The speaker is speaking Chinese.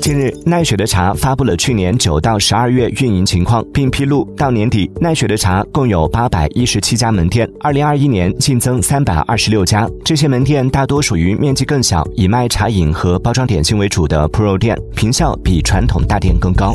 近日，奈雪的茶发布了去年九到十二月运营情况，并披露到年底，奈雪的茶共有八百一十七家门店，二零二一年净增三百二十六家。这些门店大多属于面积更小、以卖茶饮和包装点心为主的 Pro 店，坪效比传统大店更高。